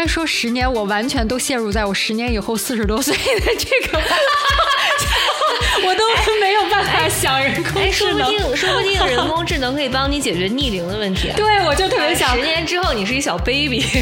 才说十年，我完全都陷入在我十年以后四十多岁的这个，我都没有办法想人工哎，说智能。不定，说不定 人工智能可以帮你解决逆龄的问题啊。对，我就特别想十年之后你是一小 baby。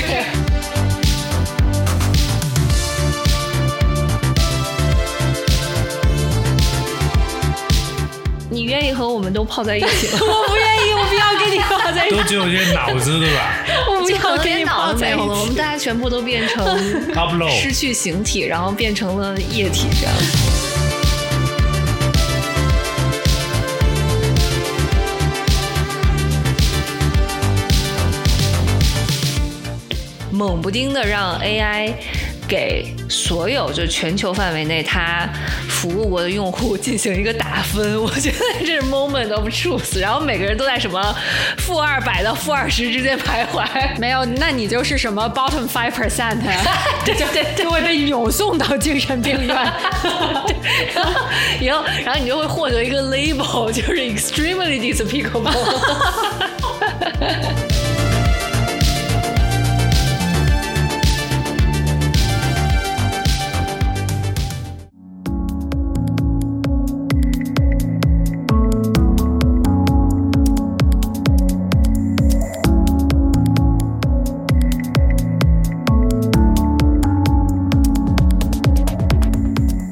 你愿意和我们都泡在一起吗？我不愿意，我不要跟你泡在一起都，只有些脑子对吧就可能连要跟你泡在一脑子没有了，我们。大家全部都变成 失去形体，然后变成了液体这样。猛不丁的让 AI 给所有就全球范围内它服务我的用户进行一个打分，我觉得这是 moment of truth。然后每个人都在什么负二百到负二十之间徘徊。没有，那你就是什么 bottom five percent，对对对，就会被扭送到精神病院。然后，然后，然后你就会获得一个 label，就是 extremely despicable。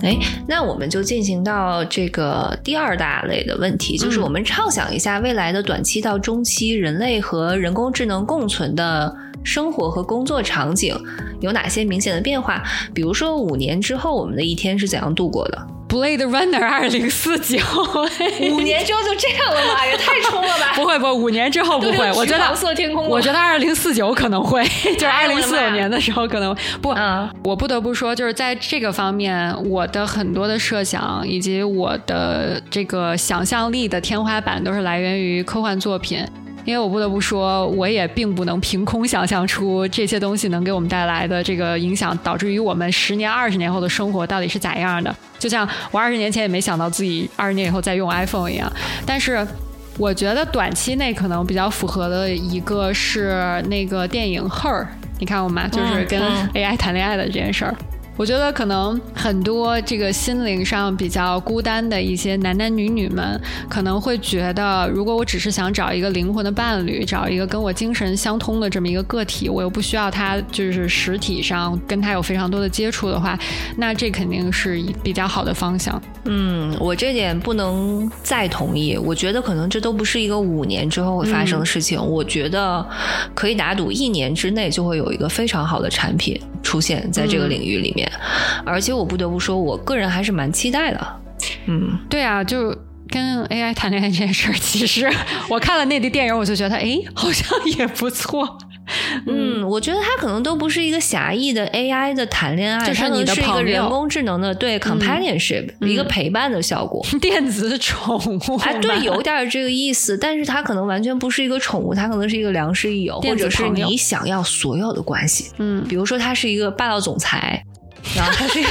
哎，那我们就进行到这个第二大类的问题，就是我们畅想一下未来的短期到中期，人类和人工智能共存的生活和工作场景有哪些明显的变化？比如说五年之后，我们的一天是怎样度过的？Blade Runner 二零四九，五年之后就这样了吗？也太冲了吧！不会不会，五年之后不会，我觉得橘黄色天空我觉得二零四九可能会，就是哎二零四九年的时候可能不。嗯我不得不说，就是在这个方面，我的很多的设想以及我的这个想象力的天花板都是来源于科幻作品。因为我不得不说，我也并不能凭空想象出这些东西能给我们带来的这个影响，导致于我们十年、二十年后的生活到底是咋样的。就像我二十年前也没想到自己二十年以后再用 iPhone 一样，但是。我觉得短期内可能比较符合的一个是那个电影《Her》，你看过吗？就是跟嗯 AI 谈恋爱的这件事儿。我觉得可能很多这个心灵上比较孤单的一些男男女女们，可能会觉得，如果我只是想找一个灵魂的伴侣，找一个跟我精神相通的这么一个个体，我又不需要他就是实体上跟他有非常多的接触的话，那这肯定是比较好的方向。嗯，我这点不能再同意。我觉得可能这都不是一个五年之后会发生的事情。我觉得可以打赌一年之内就会有一个非常好的产品出现在这个领域里面。而且我不得不说，我个人还是蛮期待的。嗯，对啊，就跟 AI 谈恋爱这件事儿，其实我看了那部电影，我就觉得，哎，好像也不错。嗯，我觉得它可能都不是一个狭义的 AI 的谈恋爱，就是你的它可能是一个人工智能的对 companionship、一个陪伴的效果。电子宠物，哎，对，有点儿这个意思，但是它可能完全不是一个宠物，它可能是一个良师益友，或者是你想要所有的关系。嗯，比如说，他是一个霸道总裁，然后他是一个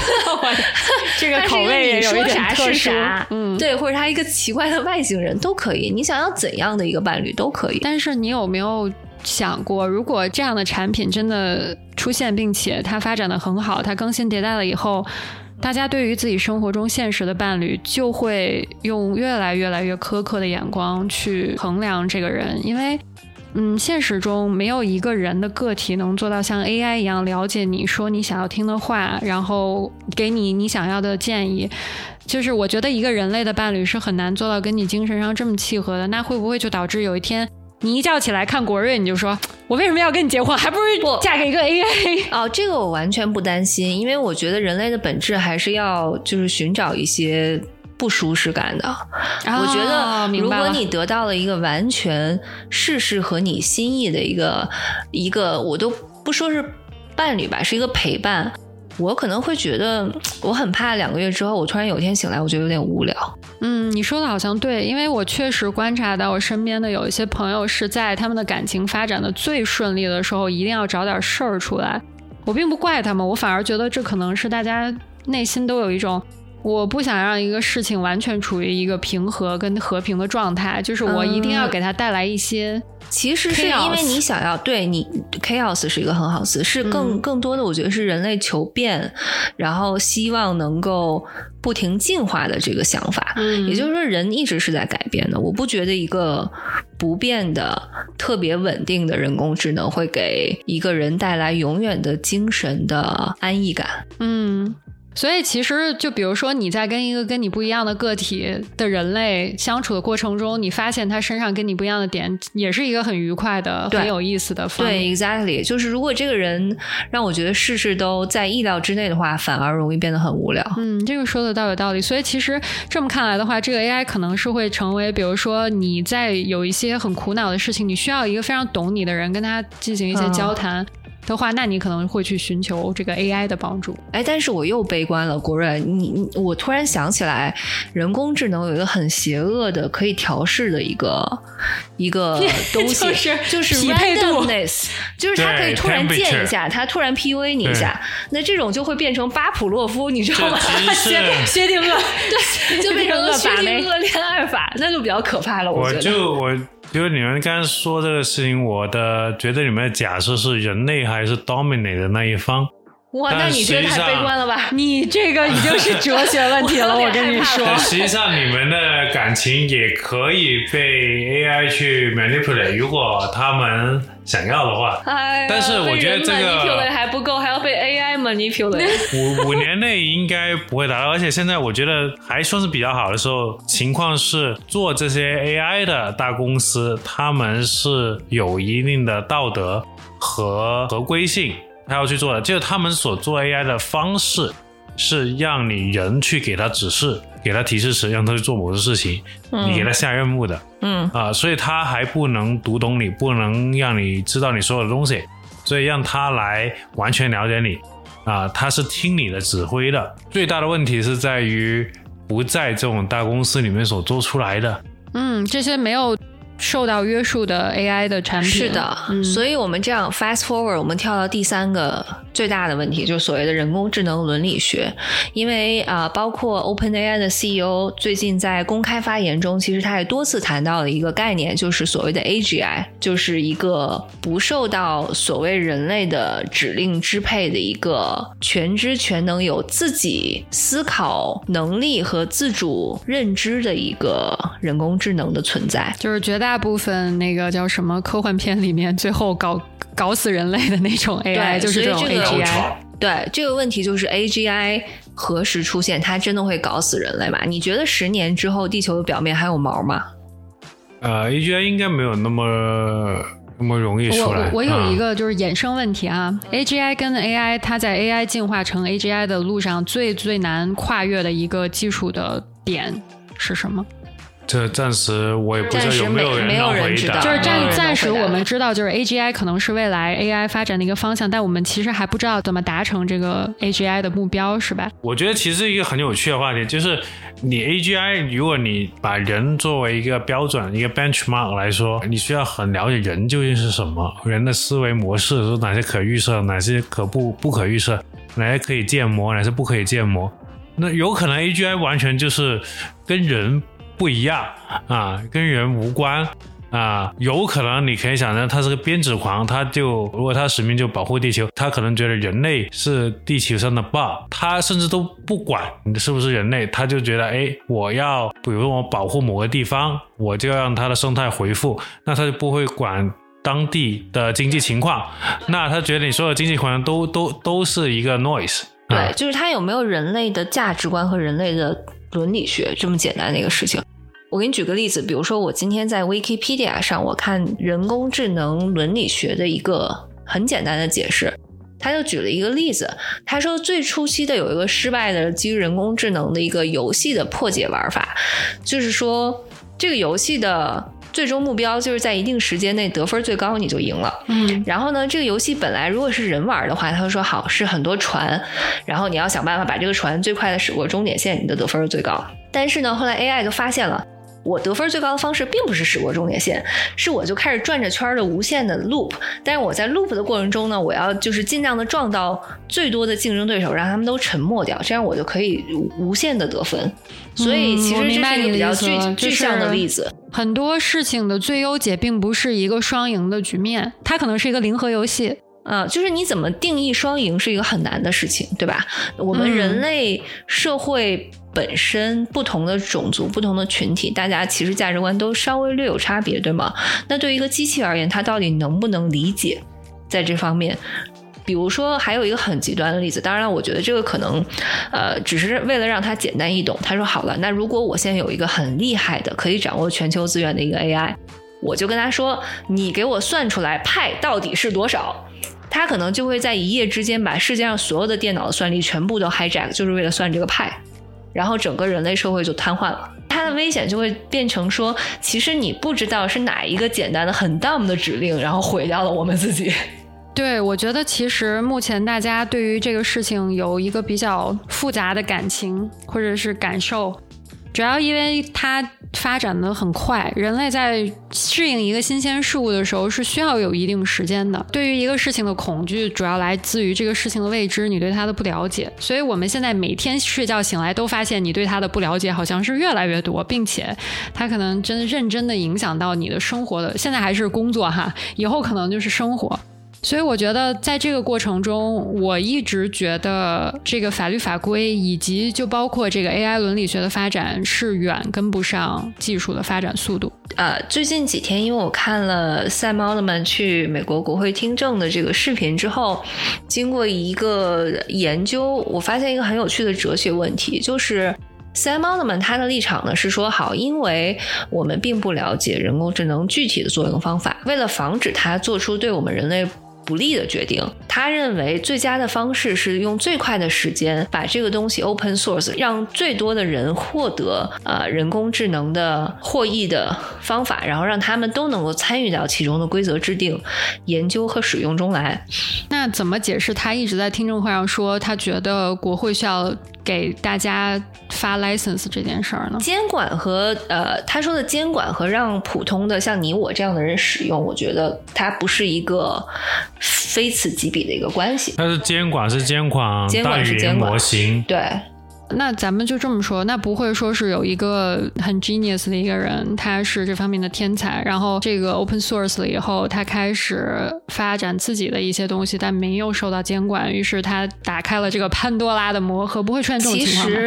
这个口味也你有一点说啥特殊是啥，嗯。对，或者他一个奇怪的外星人都可以，你想要怎样的一个伴侣都可以。但是你有没有想过，如果这样的产品真的出现，并且它发展的很好，它更新迭代了以后，大家对于自己生活中现实的伴侣，就会用越来越来越苛刻的眼光去衡量这个人，因为。嗯，现实中没有一个人的个体能做到像 AI 一样了解你说你想要听的话，然后给你你想要的建议。就是我觉得一个人类的伴侣是很难做到跟你精神上这么契合的。那会不会就导致有一天你一觉起来看国瑞，你就说 我为什么要跟你结婚？还不如不嫁给一个 AI？哦，这个我完全不担心，因为我觉得人类的本质还是要就是寻找一些不舒适感的。我觉得，如果你得到了一个完全事事合你心意的一个一个，我都不说是伴侣吧，是一个陪伴。我可能会觉得，我很怕两个月之后，我突然有一天醒来，我觉得有点无聊。嗯，你说的好像对，因为我确实观察到我身边的有一些朋友是在他们的感情发展的最顺利的时候，一定要找点事儿出来。我并不怪他们，我反而觉得这可能是大家内心都有一种我不想让一个事情完全处于一个平和跟和平的状态，就是我一定要给它带来一些。其实是因为你想要对你 chaos 是一个很好词，是更、嗯更多的，我觉得是人类求变，然后希望能够不停进化的这个想法。嗯也就是说，人一直是在改变的。我不觉得一个不变的、特别稳定的人工智能会给一个人带来永远的精神的安逸感。嗯，所以其实就比如说你在跟一个跟你不一样的个体的人类相处的过程中，你发现他身上跟你不一样的点，也是一个很愉快的、很有意思的。对，exactly，就是如果这个人让我觉得事事都在意料之内的话，反而容易变得很无聊。嗯，这个说的倒有道理。所以其实这么看来的话，这个 AI 可能是会成为，比如说你在有一些很苦恼的事情，你需要一个非常懂你的人跟他进行一些嗯交谈的话，那你可能会去寻求这个 AI 的帮助。哎，但是我又悲观了，国瑞，你你我突然想起来，人工智能有一个很邪恶的可以调试的一个一个 东西，就是就是匹配度 randomness，就是它可以突然键一下，它突然 PUA 你一下，那这种就会变成巴甫洛夫，你知道吗？这其实是 薛定谔，对，就变成了薛薛定谔恋爱法，那就比较可怕了。我觉得。就我就你们刚才说这个事情，我的觉得你们的假设是人类还是 dominate 的那一方，哇，那你这个太悲观了吧？你这个已经是哲学问题了，我 我跟你说但。实际上你们的感情也可以被 AI 去 manipulate，如果他们想要的话。哎，但是我觉得这个还不够，还要被 AI manipulate。五五年内应该不会达到，而且现在我觉得还算是比较好的时候。情况是做这些 AI 的大公司，他们是有一定的道德和合规性，他要去做的。就是他们所做 AI 的方式是让你人去给他指示，给他提示词，让他去做某些事情，你给他下任务的。嗯啊，所以他还不能读懂你，不能让你知道你所有的东西，所以让他来完全了解你啊，他是听你的指挥的。最大的问题是在于不在这种大公司里面所做出来的。嗯，这些没有受到约束的 AI 的产品，是的，嗯、所以我们这样 fast forward，我们跳到第三个最大的问题，就是所谓的人工智能伦理学。因为啊、呃包括 OpenAI 的 CEO 最近在公开发言中，其实他也多次谈到了一个概念，就是所谓的 AGI，就是一个不受到所谓人类的指令支配的一个全知全能、有自己思考能力和自主认知的一个人工智能的存在。就是绝大部分那个叫什么科幻片里面，最后搞搞死人类的那种 AI，就是这种 AGI。对这个问题就是 AGI 何时出现，它真的会搞死人类吗？你觉得十年之后地球的表面还有毛吗？呃，AGI 应该没有那么那么容易我出来。我我有一啊个就是衍生问题啊，AGI 跟 AI，它在 AI 进化成 AGI 的路上最最难跨越的一个技术的点是什么？这暂时我也不知道暂时有没有没没有人能回答。人知道就是暂暂时我们知道，就是 AGI 可能是未来 AI 发展的一个方向，但我们其实还不知道怎么达成这个 AGI 的目标，是吧？我觉得其实一个很有趣的话题，就是你 AGI，如果你把人作为一个标准、一个 benchmark 来说，你需要很了解人究竟是什么，人的思维模式，是哪些可预测，哪些可不不可预测，哪些可以建模，哪些不可以建模。那有可能 AGI 完全就是跟人不一样啊，跟人无关。啊，有可能你可以想象他是个编织狂，他就如果他使命就保护地球，他可能觉得人类是地球上的 bug，他甚至都不管你是不是人类，他就觉得哎，我要比如我保护某个地方，我就要让它的生态恢复，那他就不会管当地的经济情况，那他觉得你所有经济环境都都都是一个 noise，对，就是他有没有人类的价值观和人类的伦理学这么简单的一个事情。我给你举个例子，比如说我今天在 Wikipedia 上，我看人工智能伦理学的一个很简单的解释，他就举了一个例子，他说最初期的有一个失败的基于人工智能的一个游戏的破解玩法，就是说这个游戏的最终目标就是在一定时间内得分最高你就赢了。嗯然后呢，这个游戏本来如果是人玩的话，他会说好是很多船，然后你要想办法把这个船最快的驶过终点线，你的得分是最高。但是呢，后来 AI 就发现了，我得分最高的方式并不是驶过终点线，是我就开始转着圈的无限的 loop。但是我在 loop 的过程中呢，我要就是尽量的撞到最多的竞争对手，让他们都沉默掉，这样我就可以无限的得分。所以其实这是一个比较具具象的例子。很多事情的最优解并不是一个双赢的局面，它可能是一个零和游戏。啊，就是你怎么定义双赢是一个很难的事情，对吧？我们人类社会本身不同的种族、不同的群体，大家其实价值观都稍微略有差别，对吗？那对于一个机器而言，它到底能不能理解在这方面？比如说，还有一个很极端的例子，当然了，我觉得这个可能，呃，只是为了让它简单易懂。他说好了，那如果我现在有一个很厉害的、可以掌握全球资源的一个 AI，我就跟他说，你给我算出来派到底是多少。他可能就会在一夜之间把世界上所有的电脑的算力全部都 hijack，就是为了算这个派，然后整个人类社会就瘫痪了。它的危险就会变成说，其实你不知道是哪一个简单的很 dumb 的指令，然后毁掉了我们自己。对，我觉得其实目前大家对于这个事情有一个比较复杂的感情或者是感受。主要因为它发展的很快，人类在适应一个新鲜事物的时候是需要有一定时间的。对于一个事情的恐惧，主要来自于这个事情的未知，你对它的不了解。所以我们现在每天睡觉醒来都发现，你对它的不了解好像是越来越多，并且它可能真的认真的影响到你的生活的。现在还是工作哈，以后可能就是生活。所以我觉得，在这个过程中，我一直觉得这个法律法规以及就包括这个 AI 伦理学的发展是远跟不上技术的发展速度。呃，最近几天，因为我看了赛猫的们去美国国会听证的这个视频之后，经过一个研究，我发现一个很有趣的哲学问题，就是赛猫的们他的立场呢是说，好，因为我们并不了解人工智能具体的作用方法，为了防止它做出对我们人类。不利的决定，他认为最佳的方式是用最快的时间把这个东西 open source，让最多的人获得呃人工智能的获益的方法，然后让他们都能够参与到其中的规则制定、研究和使用中来。那怎么解释他一直在听证会上说他觉得国会需要？给大家发 license 这件事儿呢？监管和呃，他说的监管和让普通的像你我这样的人使用，我觉得它不是一个非此即彼的一个关系。但是监管是监管，监管是监管模型，对。那咱们就这么说，那不会说是有一个很 genius 的一个人，他是这方面的天才，然后这个 open source 了以后，他开始发展自己的一些东西，但没有受到监管，于是他打开了这个潘多拉的魔盒，不会出现这种情况吗？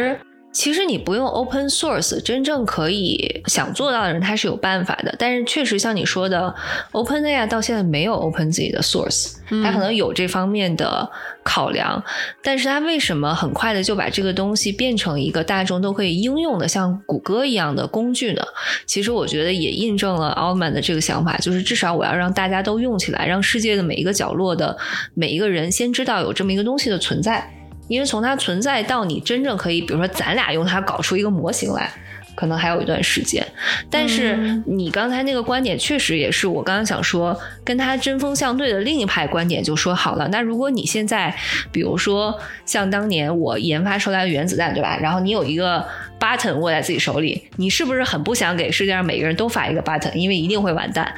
其实你不用 open source，真正可以想做到的人他是有办法的。但是确实像你说的，OpenAI 到现在没有 open 自己的 source，他可能有这方面的考量。但是他为什么很快的就把这个东西变成一个大众都可以应用的像谷歌一样的工具呢？其实我觉得也印证了 Altman 的这个想法，就是至少我要让大家都用起来，让世界的每一个角落的每一个人先知道有这么一个东西的存在。因为从它存在到你真正可以，比如说咱俩用它搞出一个模型来，可能还有一段时间。但是你刚才那个观点确实也是我刚刚想说，跟它针锋相对的另一派观点就说好了。那如果你现在，比如说像当年我研发出来的原子弹，对吧？然后你有一个。Button 握在自己手里，你是不是很不想给世界上每个人都发一个 button？因为一定会完蛋。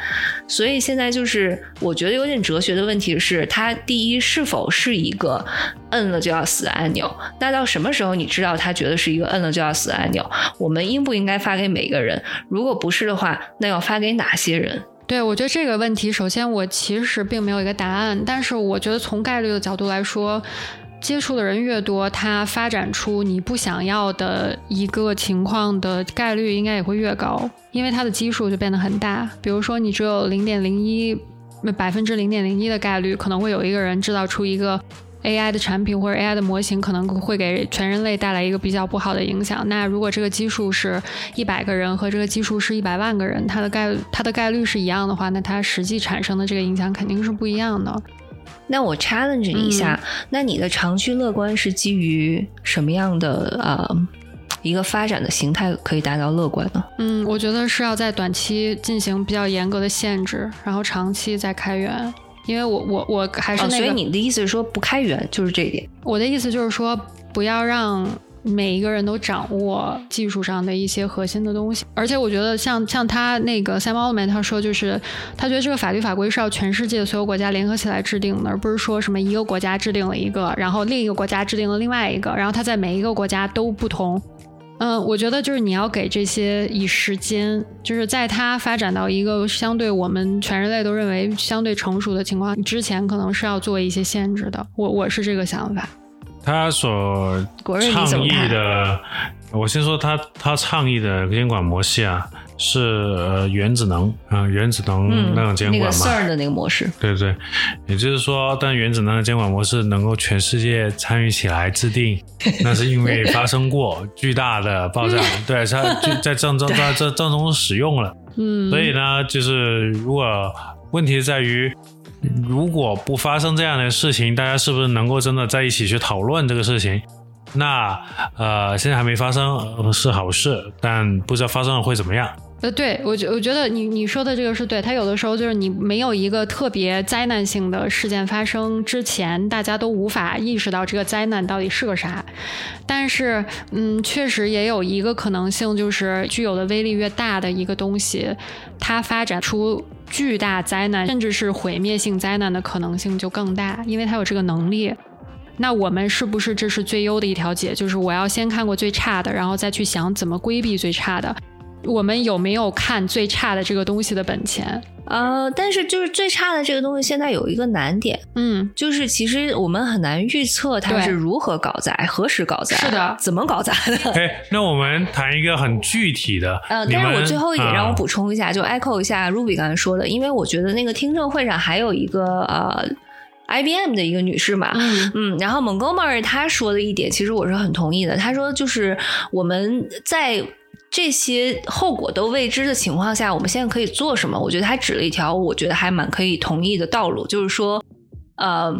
所以现在就是，我觉得有点哲学的问题是，它第一是否是一个摁了就要死的按钮？那到什么时候你知道它觉得是一个摁了就要死的按钮？我们应不应该发给每个人？如果不是的话，那要发给哪些人？对，我觉得这个问题，首先我其实并没有一个答案，但是我觉得从概率的角度来说。接触的人越多，它发展出你不想要的一个情况的概率应该也会越高，因为它的基数就变得很大。比如说，你只有零点零一百分之零点零一的概率，可能会有一个人制造出一个 AI 的产品或者 AI 的模型，可能会给全人类带来一个比较不好的影响。那如果这个基数是一百个人和这个基数是一百万个人，它的概它的概率是一样的话，那它实际产生的这个影响肯定是不一样的。那我 challenge 你一下，那你的长期乐观是基于什么样的呃一个发展的形态可以达到乐观呢？嗯，我觉得是要在短期进行比较严格的限制，然后长期再开源。因为我我我还是那个，所以你的意思是说不开源就是这一点。我的意思就是说，不要让每一个人都掌握技术上的一些核心的东西。而且我觉得像像他那个 Sam Altman 他说，就是他觉得这个法律法规是要全世界所有国家联合起来制定的，而不是说什么一个国家制定了一个，然后另一个国家制定了另外一个，然后他在每一个国家都不同。嗯，我觉得就是你要给这些以时间，就是在它发展到一个相对我们全人类都认为相对成熟的情况之前，可能是要做一些限制的。我我是这个想法。他所倡议？的，我先说他他倡议的监管模式啊，是呃原子能啊、原子能嗯，那种监那个管嘛。CERN 的那个模式，对对，也就是说，但原子能的监管模式能够全世界参与起来制定，那是因为发生过巨大的爆炸，对，它就在战争在这战中使用了。嗯，所以呢，就是如果问题在于，如果不发生这样的事情，大家是不是能够真的在一起去讨论这个事情？那呃，现在还没发生、呃是好事，但不知道发生了会怎么样。呃，对我觉我觉得你你说的这个是对，它有的时候就是你没有一个特别灾难性的事件发生之前，大家都无法意识到这个灾难到底是个啥。但是，嗯，确实也有一个可能性，就是具有的威力越大的一个东西，它发展出巨大灾难，甚至是毁灭性灾难的可能性就更大，因为它有这个能力。那我们是不是这是最优的一条解？就是我要先看过最差的，然后再去想怎么规避最差的。我们有没有看最差的这个东西的本钱？呃，但是就是最差的这个东西，现在有一个难点，嗯，就是其实我们很难预测它是如何搞砸、何时搞砸、是的怎么搞砸的。哎，那我们谈一个很具体的，呃，但是我最后一点让我啊补充一下，就 echo 一下 Ruby 刚才说的，因为我觉得那个听证会上还有一个呃 IBM 的一个女士嘛，嗯嗯，然后 Montgomery 她说的一点，其实我是很同意的。她说，就是我们在这些后果都未知的情况下，我们现在可以做什么？我觉得他指了一条我觉得还蛮可以同意的道路，就是说，呃，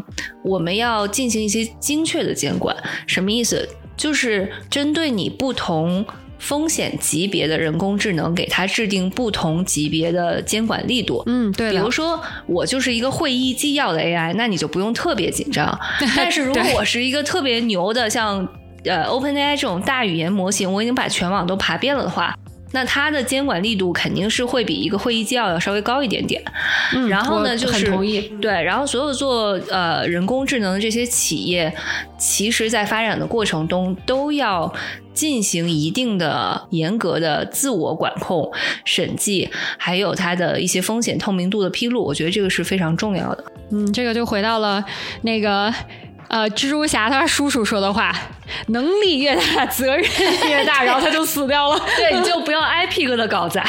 我们要进行一些精确的监管。什么意思？就是针对你不同。风险级别的人工智能，给它制定不同级别的监管力度。嗯，对比如，说，我就是一个会议纪要的 AI，那你就不用特别紧张。但是如果我是一个特别牛的，像呃 OpenAI 这种大语言模型，我已经把全网都爬遍了的话，那它的监管力度肯定是会比一个会议纪要要稍微高一点点。嗯然后呢，就是很同意。对，然后所有做呃人工智能的这些企业，其实在发展的过程中都要进行一定的严格的自我管控、审计，还有它的一些风险透明度的披露。我觉得这个是非常重要的。嗯，这个就回到了那个呃，蜘蛛侠他叔叔说的话：能力越大，责任越大，然后他就死掉了。对，你就不要挨屁股的搞砸。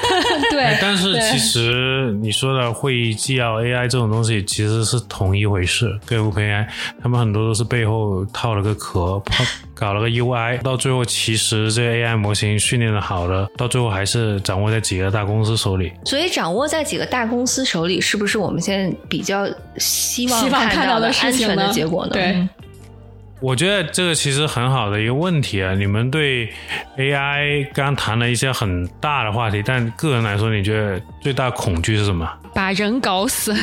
对哎，但是其实你说的会议纪要 AI 这种东西其实是同一回事，跟 OpenAI 他们很多都是背后套了个壳，泡搞了个 UI，到最后其实这个 AI 模型训练的好的，到最后还是掌握在几个大公司手里。所以掌握在几个大公司手里，是不是我们现在比较希望希望看到的安全的结果呢？对嗯我觉得这个其实很好的一个问题啊！你们对 AI 刚谈了一些很大的话题，但个人来说，你觉得最大恐惧是什么？把人搞死，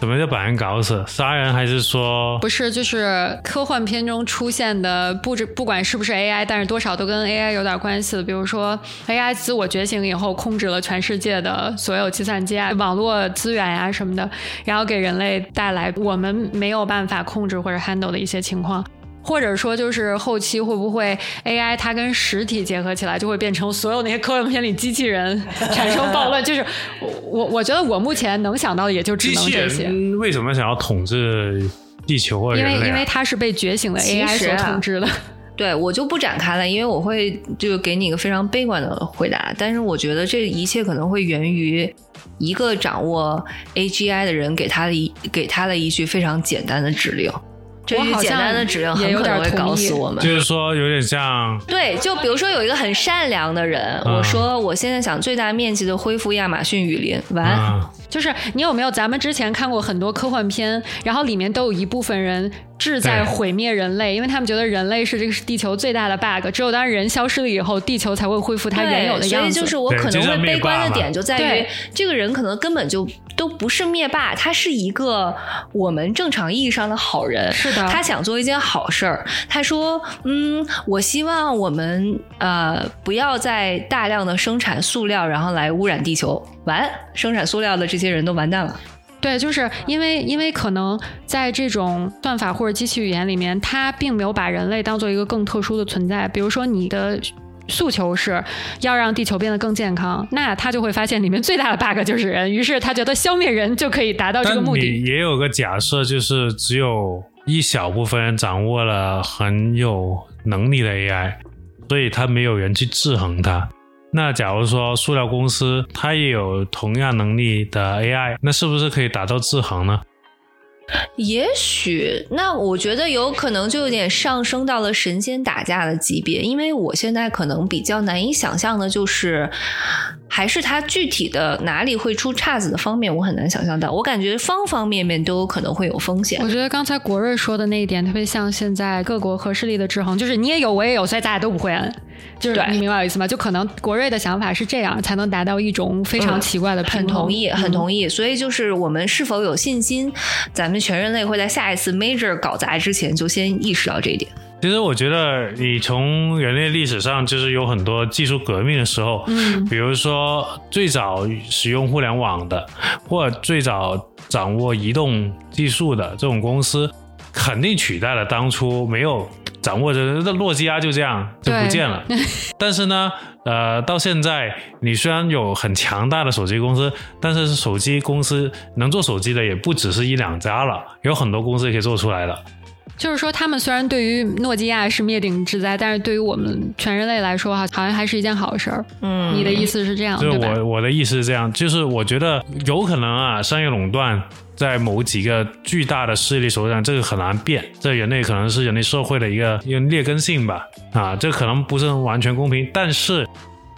什么叫把人搞死？杀人还是说不是就是科幻片中出现的，不知不管是不是 AI，但是多少都跟 AI 有点关系的。比如说 AI 自我觉醒以后，控制了全世界的所有计算机啊、网络资源啊、什么的，然后给人类带来我们没有办法控制或者 handle 的一些情况。或者说，就是后期会不会 AI 它跟实体结合起来，就会变成所有那些科幻片里机器人 产生暴乱？就是我我我觉得我目前能想到的也就只能这些。为什么想要统治地球或者因为？因为它是被觉醒的 AI 所统治的。对我就不展开了，因为我会就给你一个非常悲观的回答。但是我觉得这一切可能会源于一个掌握 AGI 的人给他的一给他的一句非常简单的指令。这句我简单的指令很也有可能会搞死我们。就是说有点像对，就比如说有一个很善良的人，嗯我说我现在想最大面积的恢复亚马逊雨林，完、啊，就是你有没有？咱们之前看过很多科幻片，然后里面都有一部分人志在毁灭人类，因为他们觉得人类是这个是地球最大的 bug。只有当人消失了以后，地球才会恢复它原有的样子。所以就是我可能会悲观的点就在于，这个人可能根本就都不是灭霸，他是一个我们正常意义上的好人。是的，他想做一件好事儿。他说：“嗯，我希望我们呃不要再大量的生产塑料，然后来污染地球。”完，生产塑料的这些人都完蛋了。对，就是因为因为可能在这种算法或者机器语言里面，它并没有把人类当做一个更特殊的存在。比如说，你的诉求是要让地球变得更健康，那他就会发现里面最大的 bug 就是人，于是他觉得消灭人就可以达到这个目的。也有个假设，就是只有一小部分人掌握了很有能力的 AI，所以他没有人去制衡它。那假如说塑料公司它也有同样能力的 AI，那是不是可以达到制衡呢？也许，那我觉得有可能就有点上升到了神仙打架的级别，因为我现在可能比较难以想象的就是，还是它具体的哪里会出岔子的方面，我很难想象到。我感觉方方面面都有可能会有风险。我觉得刚才国瑞说的那一点特别像现在各国核势力的制衡，就是你也有，我也有，所以大家都不会安。就是你明白我意思吗？就可能国瑞的想法是这样，才能达到一种非常奇怪的很同意，很同意。所以就是我们是否有信心，咱们全人类会在下一次 major 搞砸之前就先意识到这一点？其实我觉得，你从人类历史上就是有很多技术革命的时候，嗯，比如说最早使用互联网的，或者最早掌握移动技术的这种公司，肯定取代了当初没有。掌握着那诺基亚就这样就不见了，但是呢，呃，到现在你虽然有很强大的手机公司，但是手机公司能做手机的也不只是一两家了，有很多公司也可以做出来的。就是说，他们虽然对于诺基亚是灭顶之灾，但是对于我们全人类来说，哈，好像还是一件好事儿。嗯，你的意思是这样，对我我的意思是这样，就是我觉得有可能啊，商业垄断。在某几个巨大的势力手上，这个很难变。这人类可能是人类社会的一个一个劣根性吧，啊，这可能不是完全公平，但是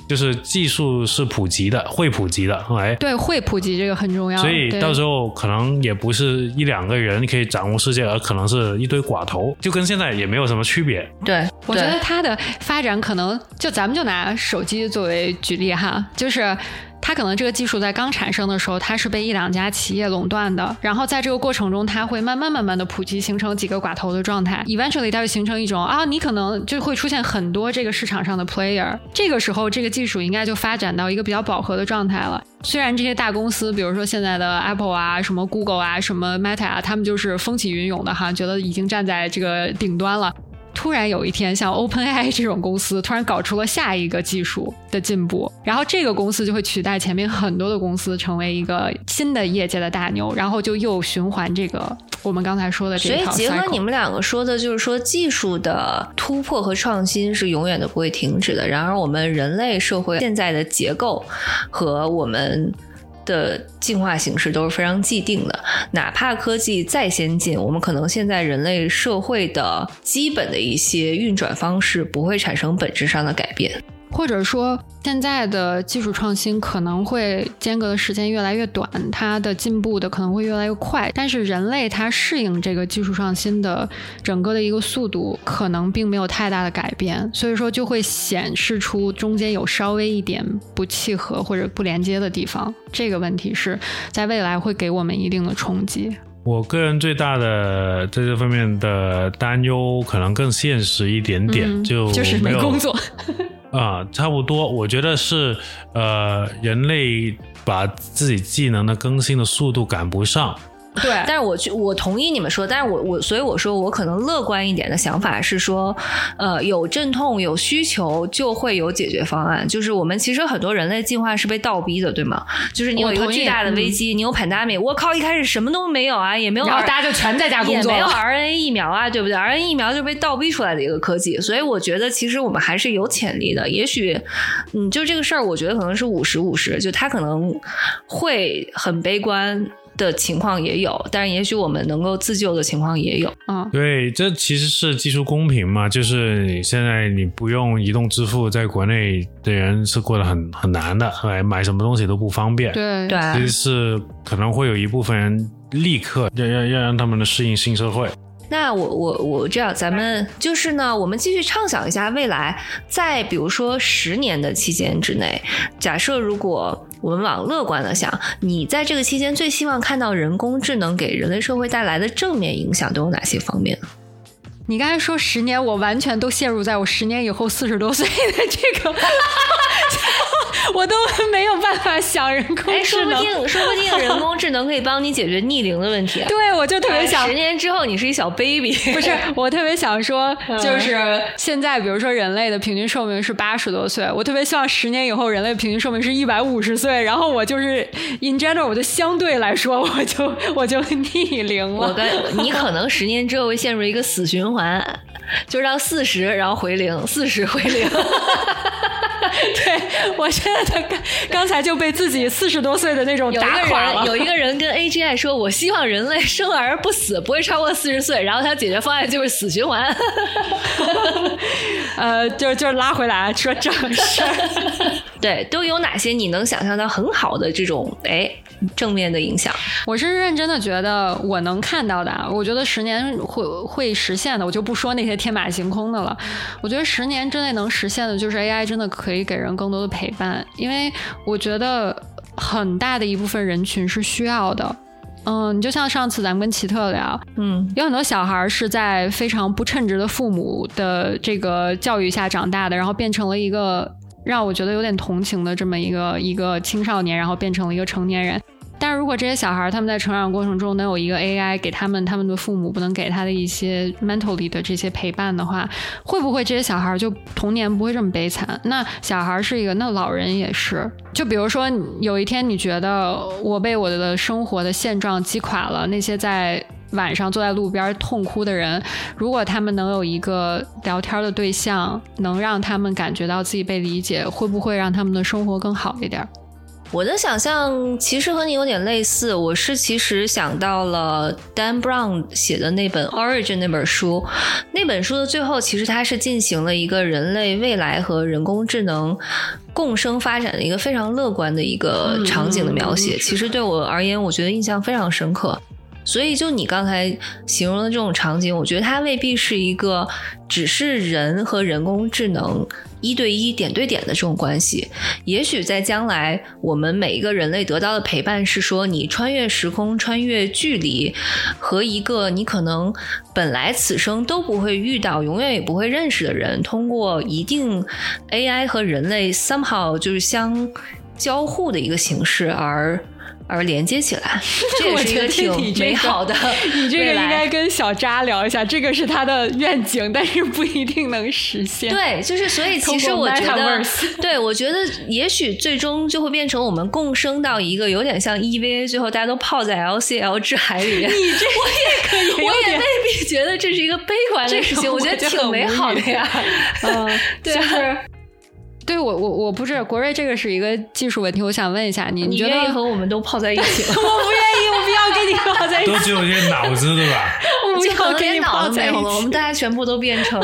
就是技术是普及的，会普及的，哎，对，会普及这个很重要。所以到时候可能也不是一两个人可以掌握世界，而可能是一堆寡头，就跟现在也没有什么区别。对，我觉得它的发展可能就咱们就拿手机作为举例哈，就是。它可能这个技术在刚产生的时候，它是被一两家企业垄断的，然后在这个过程中，它会慢慢慢慢的普及，形成几个寡头的状态。Eventually，它会形成一种啊，你可能就会出现很多这个市场上的 player。这个时候，这个技术应该就发展到一个比较饱和的状态了。虽然这些大公司，比如说现在的 Apple 啊、什么 Google 啊、什么 Meta 啊，他们就是风起云涌的哈，觉得已经站在这个顶端了。突然有一天，像 OpenAI 这种公司突然搞出了下一个技术的进步，然后这个公司就会取代前面很多的公司，成为一个新的业界的大牛，然后就又循环这个我们刚才说的这套。所以结合你们两个说的，就是说技术的突破和创新是永远都不会停止的。然而，我们人类社会现在的结构和我们。的进化形式都是非常既定的，哪怕科技再先进，我们可能现在人类社会的基本的一些运转方式不会产生本质上的改变。或者说，现在的技术创新可能会间隔的时间越来越短，它的进步的可能会越来越快。但是人类它适应这个技术创新的整个的一个速度，可能并没有太大的改变，所以说就会显示出中间有稍微一点不契合或者不连接的地方。这个问题是在未来会给我们一定的冲击。我个人最大的在这方面的担忧，可能更现实一点点，就就是没工作。啊，差不多，我觉得是，呃，人类把自己技能的更新的速度赶不上。对，但是我去我同意你们说，但是我我所以我说我可能乐观一点的想法是说，呃，有阵痛有需求就会有解决方案。就是我们其实很多人类进化是被倒逼的，对吗？就是你有一个巨大的危机，你有 pandemic，我靠，一开始什么都没有啊，也没有，然后大家就全在家工作，也没有 RNA 疫苗啊，对不对？RNA 疫苗就被倒逼出来的一个科技，所以我觉得其实我们还是有潜力的。也许，嗯，就这个事儿，我觉得可能是五十五十，就他可能会很悲观。的情况也有，但是也许我们能够自救的情况也有。嗯，对，这其实是技术公平嘛，就是你现在你不用移动支付，在国内的人是过得很很难的，哎，买什么东西都不方便。对对，其实是可能会有一部分人立刻要要要让他们的适应新社会。那我我我这样，咱们就是呢，我们继续畅想一下未来，在比如说十年的期间之内，假设如果我们往乐观的想，你在这个期间最希望看到人工智能给人类社会带来的正面影响都有哪些方面？你刚才说十年，我完全都陷入在我十年以后四十多岁的这个。我都没有办法想人工哎，说智能。不定，说不定人工智能可以帮你解决逆龄的问题。对，我就特别想十，年之后你是一小 baby，不是，我特别想说，嗯就是现在，比如说人类的平均寿命是八十多岁，我特别希望十年以后人类平均寿命是一百五十岁，然后我就是 in general，我就相对来说，我就我就逆龄了。我跟你可能十年之后会陷入一个死循环，就是到四十然后回零，四十回零。对我现在的刚刚才就被自己四十多岁的那种有一个人，打垮了。有一个人跟 AGI 说：“我希望人类生而不死，不会超过四十岁。”然后他解决方案就是死循环。呃，就就拉回来说正事儿。对，都有哪些你能想象到很好的这种哎正面的影响？我是认真的觉得我能看到的啊，我觉得十年会会实现的，我就不说那些天马行空的了。我觉得十年之内能实现的，就是 AI 真的可以给人更多的陪伴，因为我觉得很大的一部分人群是需要的。嗯，你就像上次咱们跟奇特聊，嗯有很多小孩儿是在非常不称职的父母的这个教育下长大的，然后变成了一个让我觉得有点同情的这么一个一个青少年，然后变成了一个成年人。但是如果这些小孩他们在成长过程中能有一个 AI 给他们他们的父母不能给他的一些 mentally 的这些陪伴的话，会不会这些小孩就童年不会这么悲惨？那小孩是一个，那老人也是。就比如说有一天你觉得我被我的生活的现状击垮了，那些在晚上坐在路边痛哭的人，如果他们能有一个聊天的对象，能让他们感觉到自己被理解，会不会让他们的生活更好一点？我的想象其实和你有点类似，我是其实想到了 Dan Brown 写的那本《Origin》那本书，那本书的最后其实它是进行了一个人类未来和人工智能共生发展的一个非常乐观的一个场景的描写。其实对我而言，我觉得印象非常深刻。所以，就你刚才形容的这种场景，我觉得它未必是一个只是人和人工智能一对一、点对点的这种关系。也许在将来，我们每一个人类得到的陪伴是说，你穿越时空、穿越距离，和一个你可能本来此生都不会遇到、永远也不会认识的人，通过一定 AI 和人类 somehow 就是相交互的一个形式而。而连接起来，这也是一个挺美好的你这个应该跟小扎聊一下，这个是他的愿景，但是不一定能实现。对，就是所以其实我觉得对我觉得也许最终就会变成我们共生到一个有点像 EVA，最后大家都泡在 LCL 之海里面。你这我也可以，我也未必觉得这是一个悲观的事情，我觉得挺美好的呀。嗯，对啊就是。对我我我不是国瑞，这个是一个技术问题，我想问一下你，你觉得愿意和我们都泡在一起吗？我不愿意，我不要跟你泡在一起，都只有这些脑子，对吧 我不就可要跟你脑泡在一都没有了，我们。大家全部都变成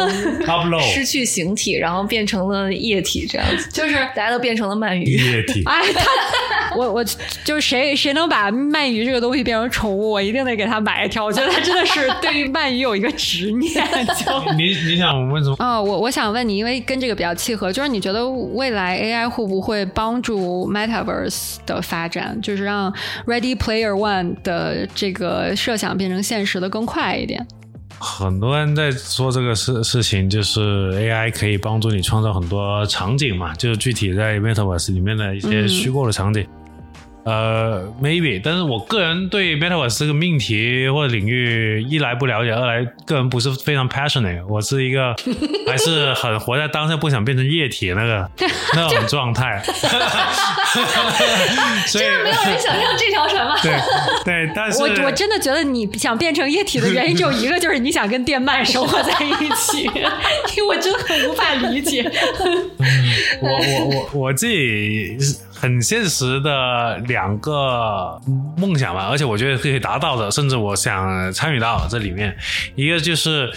？Upload 失去形体，然后变成了液体，这样子，就是大家都变成了鳗鱼。液体。哎，他我我就是谁谁能把鳗鱼这个东西变成宠物，我一定得给他买一条。我觉得他真的是对于鳗鱼有一个执念。就你你想问什么？啊、我我想问你，因为跟这个比较契合，就是你觉得未来 AI 会不会帮助 Metaverse 的发展，就是让 Ready Player One 的这个设想变成现实的更快一点？很多人在说这个事事情，就是 AI 可以帮助你创造很多场景嘛，就是具体在 Metaverse 里面的一些虚构的场景。呃，maybe，但是我个人对 Metaverse 这个命题或者领域，一来不了解，二来个人不是非常 passionate。我是一个 还是很活在当下，不想变成液体那个 那种状态。所以没有人想上这条船吗？对对，但是我我真的觉得你想变成液体的原因只有一个，就是你想跟电鳗生活在一起，因为我真的很无法理解。我我我我自己很现实的两个梦想吧，而且我觉得可以达到的，甚至我想参与到这里面。一个就是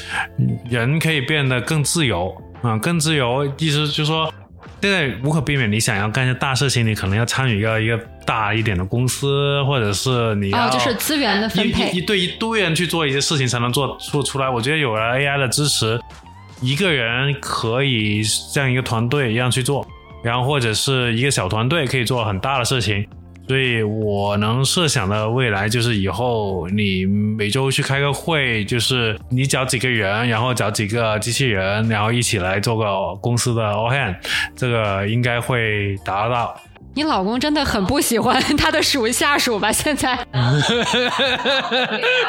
人可以变得更自由啊、更自由，意思就是说。现在无可避免，你想要干一些大事情，你可能要参与一个一个大一点的公司，或者是你要、哦，就是资源的分配一一对一堆人去做一些事情才能做做出来。我觉得有了 AI 的支持，一个人可以像一个团队一样去做，然后或者是一个小团队可以做很大的事情。所以我能设想的未来就是以后你每周去开个会，就是你找几个人，然后找几个机器人，然后一起来做个公司的 all hand，这个应该会达到。你老公真的很不喜欢 他的属下属吧？现在，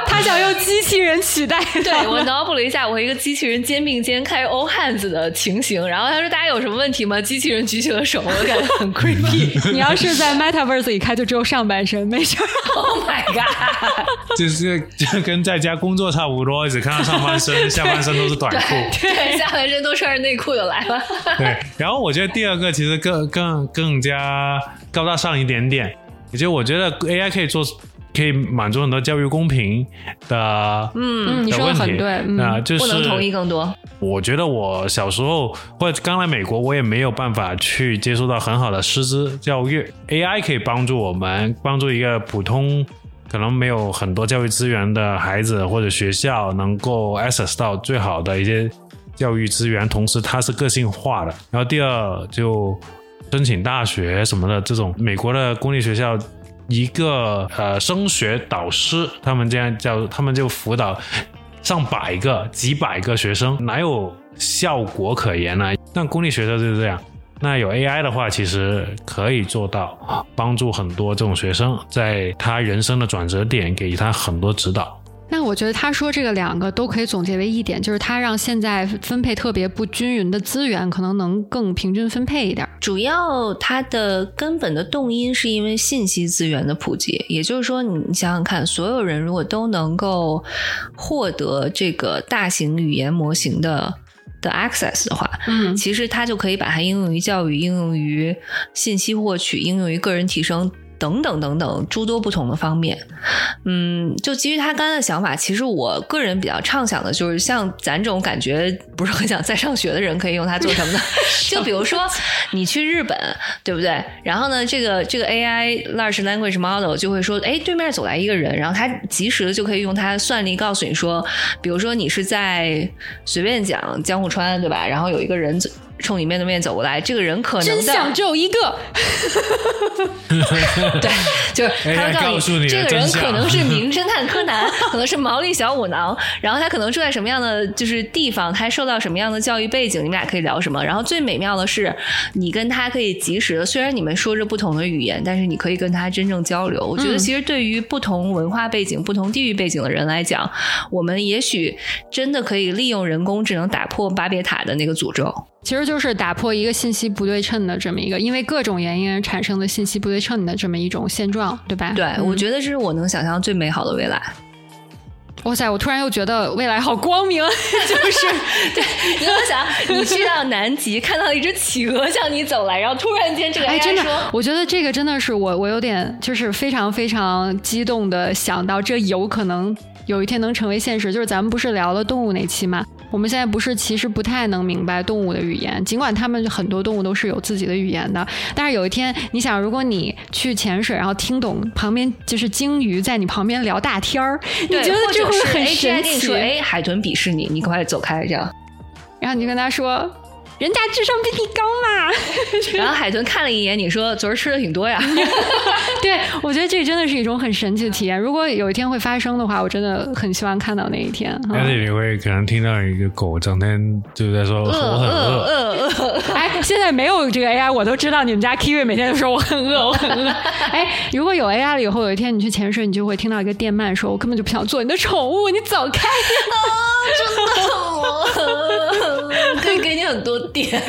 他想用机器人取代。对我脑补了一下，我和一个机器人肩并肩开 all hands 的情形，然后他说：“大家有什么问题吗？”机器人举起了手，我感觉很 creepy。你要是在 Metaverse 里开，就只有上半身，没事儿。Oh my god！就是就跟在家工作差不多，只看到上半身，下半身都是短裤。对，下半身都穿着内裤就来了。对，然后我觉得第二个其实更更更加高大上一点点，也就我觉得 AI 可以做，可以满足很多教育公平的嗯，你说的。很对。嗯，啊、就是不能同意更多。我觉得我小时候或者刚来美国，我也没有办法去接受到很好的师资教育。AI 可以帮助我们，帮助一个普通可能没有很多教育资源的孩子或者学校，能够 access 到最好的一些教育资源，同时它是个性化的。然后第二就申请大学什么的，这种美国的公立学校。一个呃升学导师，他们这样叫，他们就辅导上百个、几百个学生，哪有效果可言呢、但公立学校就是这样。那有 AI 的话，其实可以做到帮助很多这种学生，在他人生的转折点给他很多指导。那我觉得他说这个两个都可以总结为一点，就是他让现在分配特别不均匀的资源，可能能更平均分配一点。主要它的根本的动因是因为信息资源的普及，也就是说，你想想看，所有人如果都能够获得这个大型语言模型的的 access 的话，嗯其实它就可以把它应用于教育、应用于信息获取、应用于个人提升。等等等等诸多不同的方面，嗯，就基于他刚才的想法，其实我个人比较畅想的就是，像咱这种感觉不是很想再上学的人，可以用它做什么呢？就比如说你去日本，对不对？然后呢，这个这个 AI large language model 就会说，哎，对面走来一个人，然后他及时的就可以用它的算力告诉你说，比如说你是在随便讲江户川，对吧？然后有一个人走冲你面对面走过来，这个人可能的真相只有一个，对，就是他会告诉你这个人可能是名侦探柯南，可能是毛利小五郎，然后他可能住在什么样的就是地方，他受到什么样的教育背景，你们俩可以聊什么。然后最美妙的是，你跟他可以及时的，虽然你们说着不同的语言，但是你可以跟他真正交流。我觉得嗯其实对于不同文化背景、不同地域背景的人来讲，我们也许真的可以利用人工智能打破巴别塔的那个诅咒。其实就是打破一个信息不对称的这么一个，因为各种原因而产生的信息不对称的这么一种现状，对吧？对，嗯我觉得这是我能想象最美好的未来。哇塞，我突然又觉得未来好光明，就是对你有没有想，你去到南极，看到一只企鹅向你走来，然后突然间这个哎，真的说，我觉得这个真的是我，我有点就是非常非常激动的想到，这有可能有一天能成为现实。就是咱们不是聊了动物那期吗？我们现在不是其实不太能明白动物的语言，尽管它们很多动物都是有自己的语言的，但是有一天你想，如果你去潜水，然后听懂旁边就是鲸鱼在你旁边聊大天儿，你觉得这会很神奇？跟你说，哎，海豚鄙视你，你快走开，这样。然后你就跟他说。人家智商比你高嘛？然后海豚看了一眼，你说昨儿吃的挺多呀。对，我觉得这真的是一种很神奇的体验。如果有一天会发生的话，我真的很希望看到那一天。但是你会可能听到一个狗整天就在说我很饿，饿饿，哎，现在没有这个 AI，我都知道你们家 Kiwi 每天都说我很饿，我很饿。哎，如果有 AI 了以后，有一天你去潜水，你就会听到一个电鳗说：“我根本就不想做你的宠物，你走开。真的我 可以给你很多点。”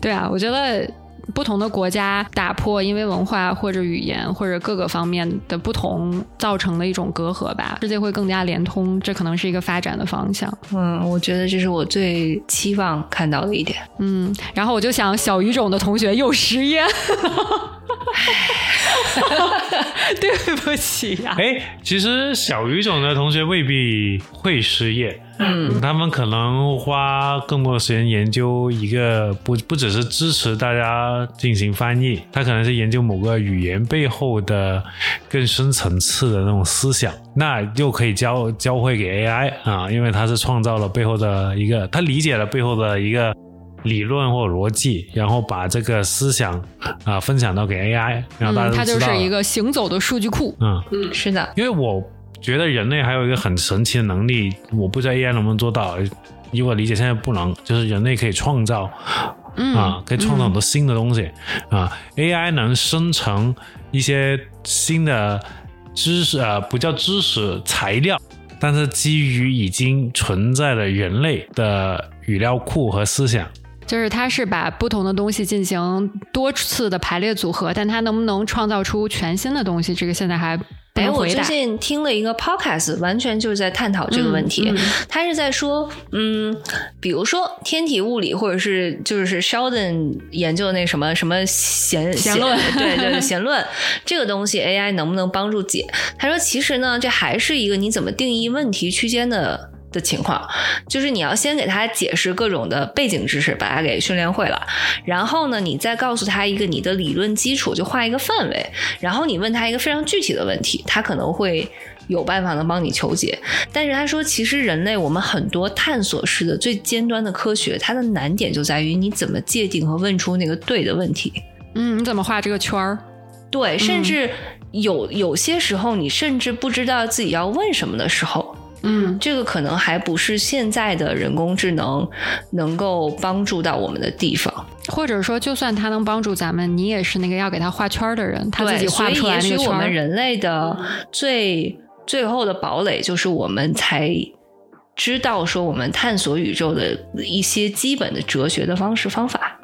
对啊，我觉得不同的国家打破因为文化或者语言或者各个方面的不同造成的一种隔阂吧，世界会更加连通，这可能是一个发展的方向。嗯，我觉得这是我最期望看到的一点。嗯，然后我就想，小语种的同学又失业。对不起呀。哎，其实小语种的同学未必会失业，嗯，他们可能花更多的时间研究一个不不只是支持大家进行翻译，他可能是研究某个语言背后的更深层次的那种思想，那又可以教教会给 AI 啊，因为他是创造了背后的一个，他理解了背后的一个。理论或逻辑，然后把这个思想啊分享到给 AI，然后大家它就是一个行走的数据库。嗯嗯，是的。因为我觉得人类还有一个很神奇的能力，我不知道 AI 能不能做到。以我理解，现在不能，就是人类可以创造啊，可以创造很多新的东西啊。AI 能生成一些新的知识呃，不叫知识材料，但是基于已经存在的人类的语料库和思想。就是它是把不同的东西进行多次的排列组合，但它能不能创造出全新的东西，这个现在还哎，我最近听了一个 podcast，完全就是在探讨这个问题。他是在说，嗯，比如说天体物理，或者是就是 Sheldon 研究的那什么什么弦弦论，对对弦论这个东西，AI 能不能帮助解？他说，其实呢，这还是一个你怎么定义问题区间的。的情况，就是你要先给他解释各种的背景知识，把他给训练会了，然后呢，你再告诉他一个你的理论基础，就画一个范围，然后你问他一个非常具体的问题，他可能会有办法能帮你求解。但是他说，其实人类我们很多探索式的最尖端的科学，它的难点就在于你怎么界定和问出那个对的问题。嗯，你怎么画这个圈儿？对，甚至有有些时候，你甚至不知道自己要问什么的时候。嗯，这个可能还不是现在的人工智能能够帮助到我们的地方，或者说，就算它能帮助咱们，你也是那个要给他画圈的人，他自己画出来那个圈。所以，也许我们人类的最最后的堡垒，就是我们才知道说，我们探索宇宙的一些基本的哲学的方式方法。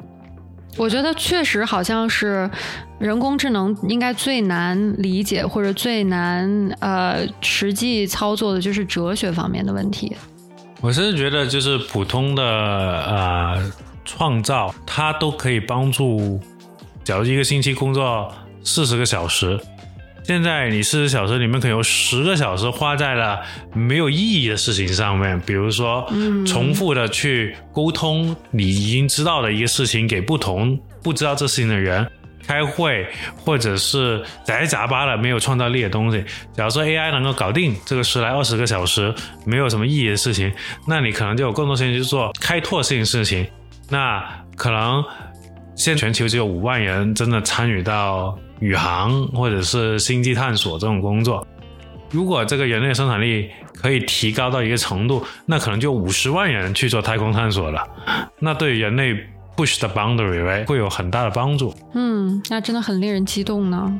我觉得确实好像是人工智能应该最难理解或者最难呃实际操作的就是哲学方面的问题。我甚至觉得就是普通的呃创造，它都可以帮助。假如一个星期工作四十个小时。现在你四十小时里面可能有十个小时花在了没有意义的事情上面，比如说重复的去沟通你已经知道的一个事情给不同不知道这事情的人开会，或者是杂七杂八的没有创造力的东西。假如说 AI 能够搞定这个十来二十个小时没有什么意义的事情，那你可能就有更多时间去做开拓性事情。那可能现在全球只有五万人真的参与到。宇航或者是星际探索这种工作，如果这个人类生产力可以提高到一个程度，那可能就五十万人去做太空探索了。那对人类 push the boundary 会有很大的帮助。嗯，那真的很令人激动呢。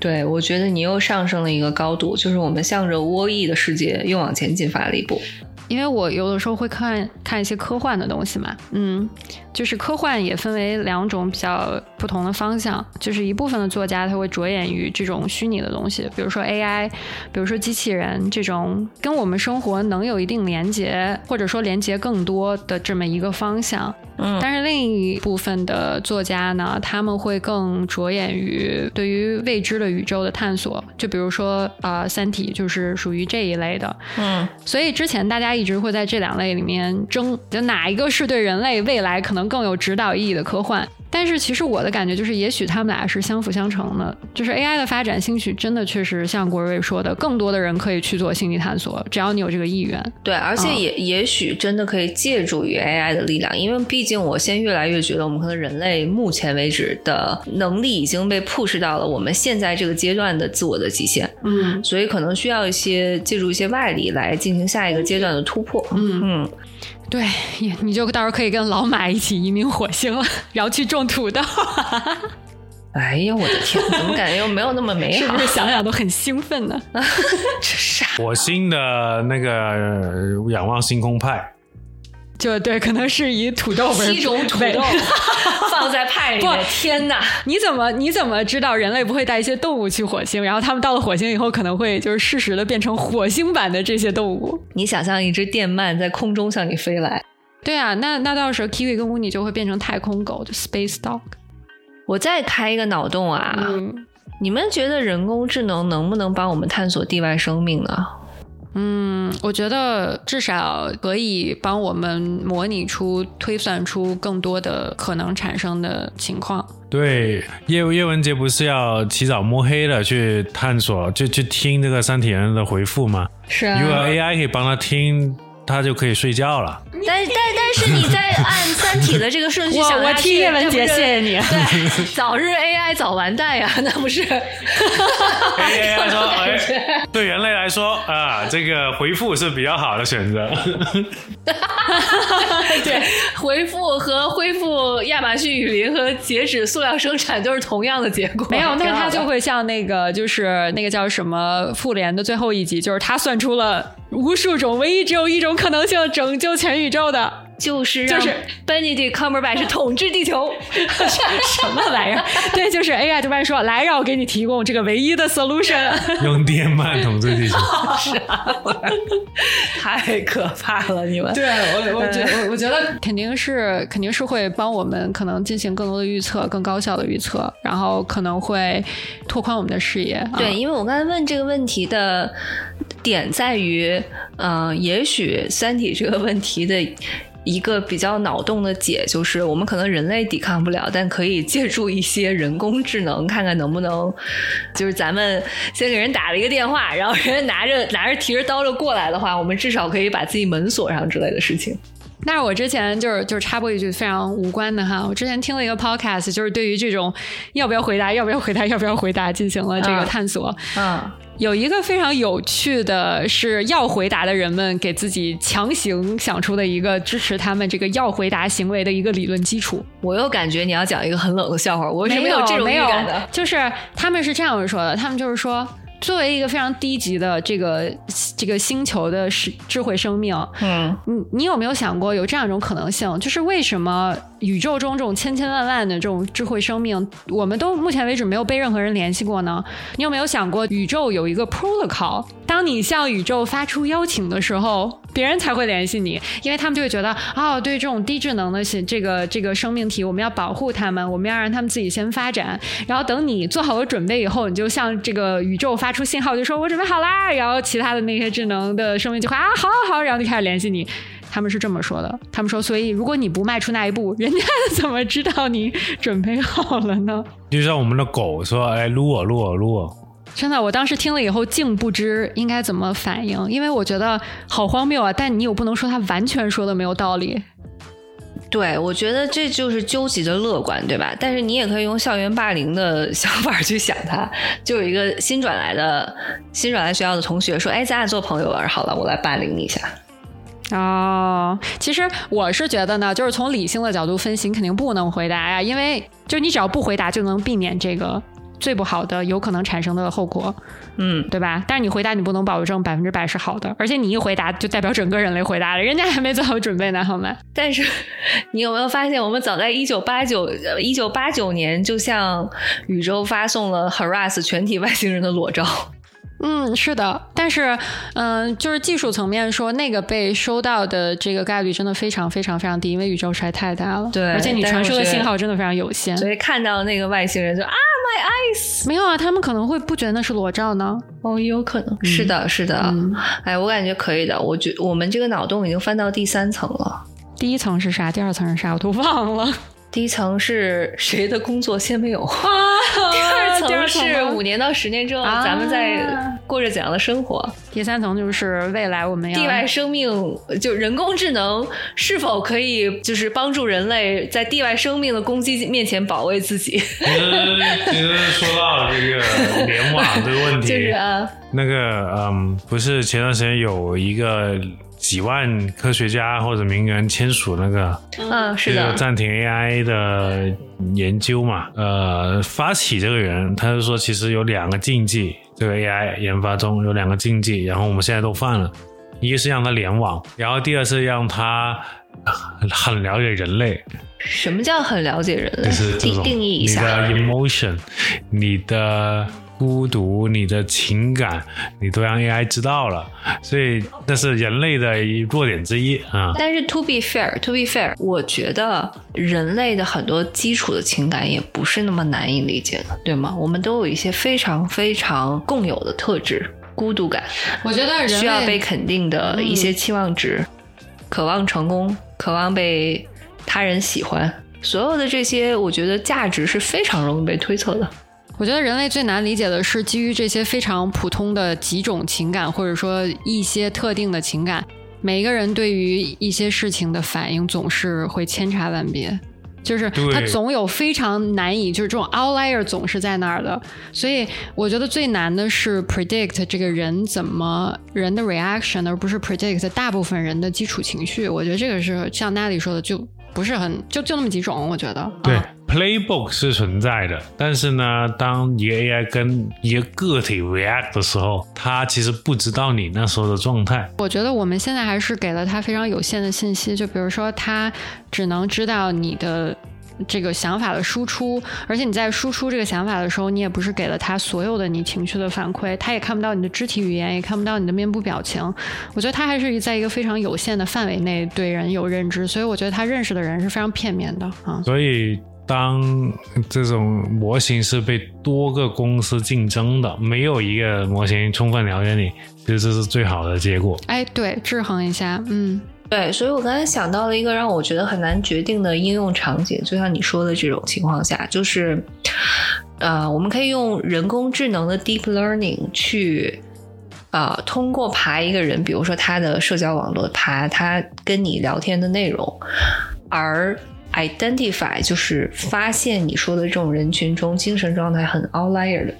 对，我觉得你又上升了一个高度，就是我们向着涡翼的世界又往前进发了一步。因为我有的时候会看看一些科幻的东西嘛，嗯，就是科幻也分为两种比较不同的方向，就是一部分的作家他会着眼于这种虚拟的东西，比如说 AI，比如说机器人这种跟我们生活能有一定连接，或者说连接更多的这么一个方向。嗯，但是另一部分的作家呢，他们会更着眼于对于未知的宇宙的探索，就比如说啊，《三体》就是属于这一类的。嗯，所以之前大家一直会在这两类里面争，就哪一个是对人类未来可能更有指导意义的科幻。但是其实我的感觉就是，也许他们俩是相辅相成的。就是 AI 的发展，兴许真的确实像郭瑞说的，更多的人可以去做心理探索，只要你有这个意愿。对，而且也也许真的可以借助于 AI 的力量，因为毕竟我现在越来越觉得，我们可能人类目前为止的能力已经被 push 到了我们现在这个阶段的自我的极限。嗯，所以可能需要一些借助一些外力来进行下一个阶段的突破。嗯嗯。对，你就到时候可以跟老马一起移民火星了，然后去种土豆。哎呀，我的天，怎么感觉又没有那么美好？是不是想想都很兴奋呢？这傻。火星的那个仰望星空派。就对，可能是以土豆为七种土豆 放在派里面不，天哪！你怎么你怎么知道人类不会带一些动物去火星？然后他们到了火星以后，可能会就是适时的变成火星版的这些动物。你想象一只电鳗在空中向你飞来，对啊，那那到时候 Kiwi 跟乌尼就会变成太空狗，就 Space Dog。我再开一个脑洞啊！嗯你们觉得人工智能能不能帮我们探索地外生命呢？嗯，我觉得至少可以帮我们模拟出、推算出更多的可能产生的情况。对，叶叶文洁不是要起早摸黑的去探索，就去听这个三体人的回复吗？是啊如果 AI 可以帮他听，他就可以睡觉了。但但但是你在按《三体》的这个顺序我我想下去替叶文洁那不是谢谢你对，早日 AI 早完蛋呀，那不是？AI 说，哎，对人类来说啊，这个回复是比较好的选择。对，回复和恢复亚马逊雨林和截止塑料生产都是同样的结果。没有，那挺好的他就会像那个，就是那个叫什么复联的最后一集，就是他算出了无数种，唯一只有一种可能性拯救全宇宙的，就是就是 Benedict Cumberbatch 统治地球。什么玩意儿？对，就是 AI 突然说，来，让我给你提供这个唯一的 solution。用电鳗统治地球，太可怕了，你们。对我，我觉我我觉得肯定是肯定是会帮我们可能进行更多的预测，更高效的预测，然后可能会拓宽我们的视野。啊对，因为我刚才问这个问题的点在于，嗯、也许《三体》这个问题的一个比较脑洞的解，就是我们可能人类抵抗不了，但可以借助一些人工智能，看看能不能，就是咱们先给人打了一个电话，然后人家拿着拿着提着刀就过来的话，我们至少可以把自己门锁上之类的事情。但是我之前就是就是插播一句非常无关的哈，我之前听了一个 podcast，就是对于这种要不要回答、要不要回答、要不要回答进行了这个嗯探索。嗯，有一个非常有趣的是，要回答的人们给自己强行想出的一个支持他们这个要回答行为的一个理论基础。我又感觉你要讲一个很冷的笑话，我为什么没有这种预感呢？就是他们是这样说的，他们就是说。作为一个非常低级的这个这个星球的智智慧生命，嗯。你你有没有想过有这样一种可能性，就是为什么宇宙中这种千千万万的这种智慧生命，我们都目前为止没有被任何人联系过呢？你有没有想过，宇宙有一个 protocol，当你向宇宙发出邀请的时候，别人才会联系你，因为他们就会觉得，哦，对这种低智能的这个这个生命体，我们要保护他们，我们要让他们自己先发展，然后等你做好了准备以后，你就向这个宇宙发出信号，就说我准备好啦，然后其他的那些智能的生命就会啊，好好好，然后就开始联系你。他们是这么说的，他们说，所以如果你不迈出那一步，人家怎么知道你准备好了呢？就像我们的狗说：“哎，撸我，撸我，撸我。真的，我当时听了以后竟不知应该怎么反应，因为我觉得好荒谬啊！但你又不能说他完全说的没有道理。对，我觉得这就是究极的乐观，对吧？但是你也可以用校园霸凌的想法去想他。就有一个新转来的新转来学校的同学说：“哎，咱俩做朋友吧。”好了，我来霸凌你一下。哦，其实我是觉得呢，就是从理性的角度分析，你肯定不能回答呀，因为就你只要不回答，就能避免这个最不好的有可能产生的后果，嗯，对吧？但是你回答，你不能保证百分之百是好的，而且你一回答，就代表整个人类回答了，人家还没做好准备呢，好吗？但是你有没有发现，我们早在一九八九一九八九年就向宇宙发送了 harass 全体外星人的裸照？嗯，是的，但是，嗯、就是技术层面说，那个被收到的这个概率真的非常非常非常低，因为宇宙实在太大了。对而且你传输的信号真的非常有限。所以看到那个外星人就啊，my eyes，没有啊，他们可能会不觉得那是裸照呢。哦，也有可能。是的，是的。嗯哎，我感觉可以的。我觉我们这个脑洞已经翻到第三层了。第一层是啥？第二层是啥？我都忘了。第一层是谁的工作先没有？啊，第二第二层是五年到十年之后，啊咱们在过着怎样的生活？第三层就是未来我们要地外生命就人工智能是否可以就是帮助人类在地外生命的攻击面前保卫自己？” 其实，其实说到这个联网这个问题，就是啊，那个嗯，不是前段时间有一个几万科学家或者名人签署那个嗯，是的，暂停 AI 的研究嘛？呃，发起这个人他就说，其实有两个禁忌，这个 AI 研发中有两个禁忌，然后我们现在都犯了。一个是让它联网，然后第二是让它 很了解人类，什么叫很了解人类？就是定定义一下你。的 emotion，你的孤独、你的情感，你都让 AI 知道了，所以那是人类的弱点之一啊。但是 to be fair，to be fair，我觉得人类的很多基础的情感也不是那么难以理解的，对吗？我们都有一些非常非常共有的特质，孤独感，我觉得人需要被肯定的一些期望值，渴望成功，渴望被他人喜欢，所有的这些，我觉得价值是非常容易被推测的。我觉得人类最难理解的是，基于这些非常普通的几种情感，或者说一些特定的情感，每一个人对于一些事情的反应总是会千差万别。就是对他总有非常难以，就是这种 outlier 总是在那儿的，所以我觉得最难的是 predict 这个人怎么人的 reaction，而不是 predict 大部分人的基础情绪。我觉得这个是像 Natalie 说的，就不是很就就那么几种，我觉得对啊，playbook 是存在的，但是呢，当一个 AI 跟一个个体 react 的时候，它其实不知道你那时候的状态。我觉得我们现在还是给了它非常有限的信息，就比如说它只能知道你的这个想法的输出，而且你在输出这个想法的时候，你也不是给了他所有的你情绪的反馈，他也看不到你的肢体语言，也看不到你的面部表情。我觉得他还是在一个非常有限的范围内对人有认知，所以我觉得他认识的人是非常片面的啊。所以，当这种模型是被多个公司竞争的，没有一个模型充分了解你，其实这是最好的结果。哎，对，制衡一下，嗯。对，所以我刚才想到了一个让我觉得很难决定的应用场景，就像你说的这种情况下，就是，呃，我们可以用人工智能的 deep learning 去，呃，通过爬一个人，比如说他的社交网络，爬他跟你聊天的内容，而 identify 就是发现你说的这种人群中精神状态很 outlier 的。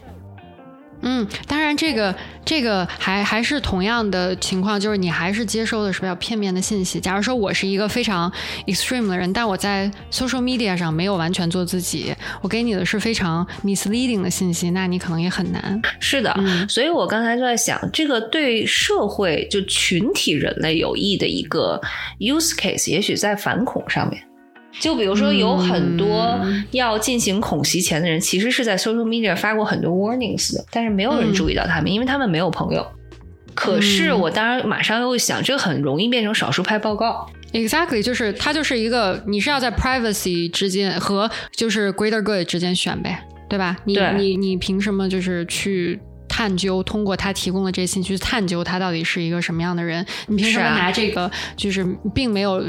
嗯，当然，这个这个还还是同样的情况，就是你还是接收的是比较片面的信息。假如说我是一个非常 extreme 的人，但我在 social media 上没有完全做自己，我给你的是非常 misleading 的信息，那你可能也很难。是的，嗯所以我刚才就在想，这个对社会就群体人类有益的一个 use case，也许在反恐上面。就比如说，有很多嗯要进行恐袭前的人，其实是在 social media 发过很多 warnings 的，但是没有人注意到他们，因为他们没有朋友。可是嗯我当然马上又想，这个很容易变成少数派报告。Exactly，就是它就是一个，你是要在 privacy 之间和就是 greater good 之间选呗，对吧？你你你凭什么就是去探究，通过他提供的这些信息去探究他到底是一个什么样的人？你凭什么拿这个就是并没有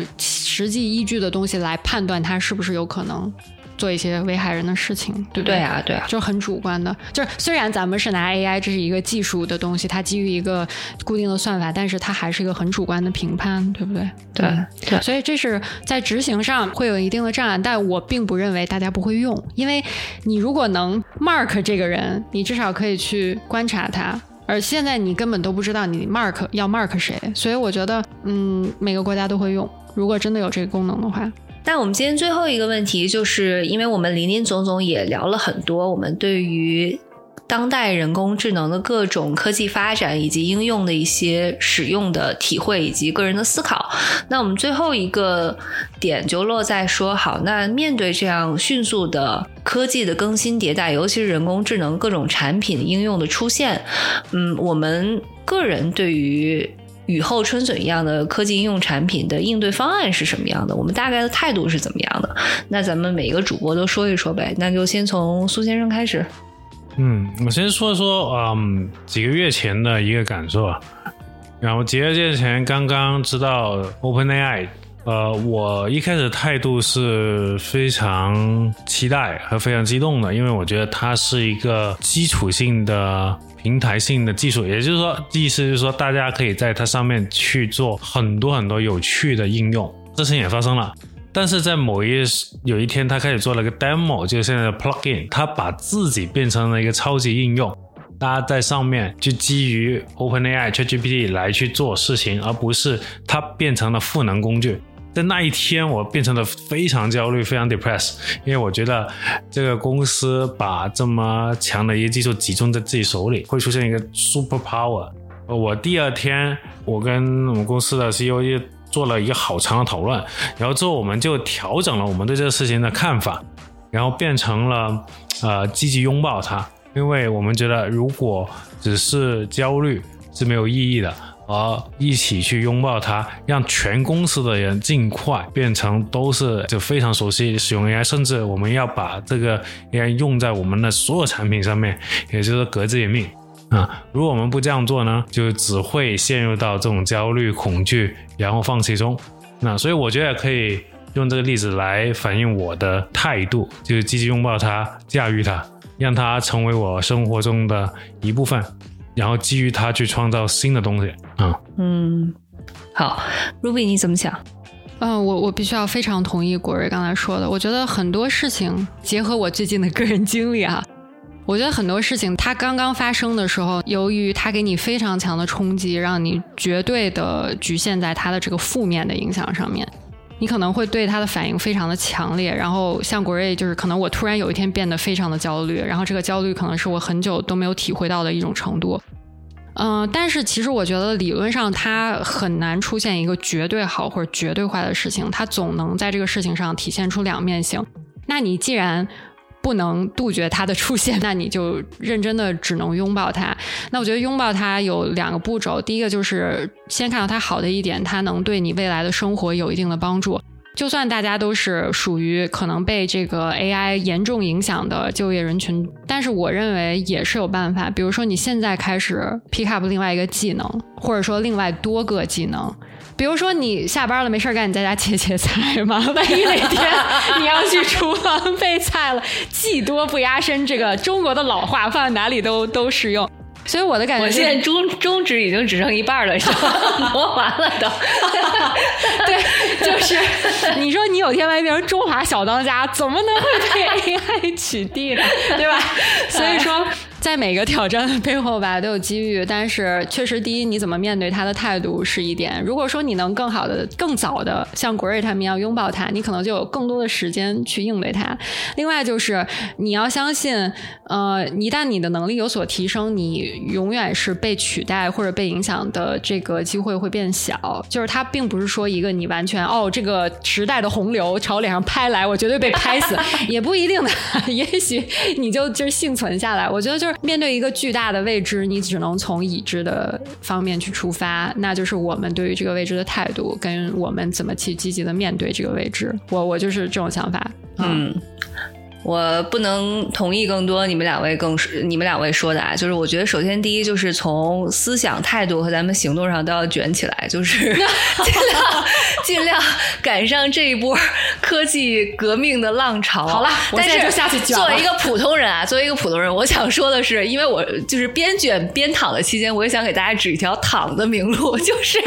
实际依据的东西来判断他是不是有可能做一些危害人的事情？对不对啊，对啊，就很主观的，就是虽然咱们是拿 AI，这是一个技术的东西，它基于一个固定的算法，但是它还是一个很主观的评判，对不对？对嗯对所以这是在执行上会有一定的障碍，但我并不认为大家不会用，因为你如果能 mark 这个人，你至少可以去观察他。而现在你根本都不知道你 mark 要 mark 谁，所以我觉得，嗯，每个国家都会用。如果真的有这个功能的话，那我们今天最后一个问题，就是因为我们林林总总也聊了很多，我们对于当代人工智能的各种科技发展以及应用的一些使用的体会以及个人的思考。那我们最后一个点就落在说，好，那面对这样迅速的科技的更新迭代，尤其是人工智能各种产品应用的出现，嗯，我们个人对于雨后春笋一样的科技应用产品的应对方案是什么样的？我们大概的态度是怎么样的？那咱们每个主播都说一说呗。那就先从苏先生开始。嗯，我先说说，嗯，几个月前的一个感受啊。然后几个月前刚刚知道 OpenAI，呃，我一开始态度是非常期待和非常激动的，因为我觉得它是一个基础性的。平台性的技术，也就是说，意思就是说，大家可以在它上面去做很多很多有趣的应用。这事情也发生了，但是在某一有一天，他开始做了个 demo，就是现在的 plugin，他把自己变成了一个超级应用，大家在上面就基于 OpenAI、ChatGPT 来去做事情，而不是它变成了赋能工具。在那一天，我变成了非常焦虑、非常 depressed，因为我觉得这个公司把这么强的一个技术集中在自己手里，会出现一个 super power。我第二天，我跟我们公司的 CEO 就做了一个好长的讨论，然后之后我们就调整了我们对这个事情的看法，然后变成了呃积极拥抱它，因为我们觉得如果只是焦虑是没有意义的。而一起去拥抱它，让全公司的人尽快变成都是就非常熟悉使用 AI，甚至我们要把这个 AI 用在我们的所有产品上面，也就是革自己命啊！如果我们不这样做呢，就只会陷入到这种焦虑、恐惧，然后放弃中。那所以我觉得可以用这个例子来反映我的态度，就是积极拥抱它，驾驭它，让它成为我生活中的一部分。然后基于它去创造新的东西啊，嗯，好，Ruby 你怎么想？嗯，我我必须要非常同意果瑞刚才说的。我觉得很多事情结合我最近的个人经历啊，我觉得很多事情它刚刚发生的时候，由于它给你非常强的冲击，让你绝对的局限在它的这个负面的影响上面。你可能会对他的反应非常的强烈，然后像国瑞就是可能我突然有一天变得非常的焦虑，然后这个焦虑可能是我很久都没有体会到的一种程度。嗯，但是其实我觉得理论上它很难出现一个绝对好或者绝对坏的事情，它总能在这个事情上体现出两面性。那你既然不能杜绝它的出现，那你就认真的只能拥抱它。那我觉得拥抱它有两个步骤，第一个就是先看到它好的一点，它能对你未来的生活有一定的帮助。就算大家都是属于可能被这个 AI 严重影响的就业人群，但是我认为也是有办法。比如说你现在开始 pick up 另外一个技能，或者说另外多个技能。比如说你下班了没事干，你在家切切菜嘛。万一哪天你要去厨房备菜了，技多不压身，这个中国的老话放在哪里都都适用。所以我的感觉，我现在中中指已经只剩一半了，是吧？磨完了都。对，就是你说你有天万一变成中华小当家，怎么能会被 AI 取缔呢？对吧？所以说。在每个挑战的背后吧，都有机遇。但是，确实，第一，你怎么面对他的态度是一点。如果说你能更好的、更早的像国瑞他们一样拥抱他，你可能就有更多的时间去应对他。另外，就是你要相信，呃，一旦你的能力有所提升，你永远是被取代或者被影响的这个机会会变小。就是它并不是说一个你完全哦，这个时代的洪流朝脸上拍来，我绝对被拍死，也不一定的。也许你就就是幸存下来。我觉得就是。面对一个巨大的未知，你只能从已知的方面去出发，那就是我们对于这个未知的态度，跟我们怎么去积极的面对这个未知。我我就是这种想法，嗯。我不能同意更多你们两位更你们两位说的啊，就是我觉得首先第一就是从思想态度和咱们行动上都要卷起来，就是 尽量尽量赶上这一波科技革命的浪潮。好了，我现在就下去卷。作为一个普通人啊，作为一个普通人，我想说的是，因为我就是边卷边躺的期间，我也想给大家指一条躺的明路，就是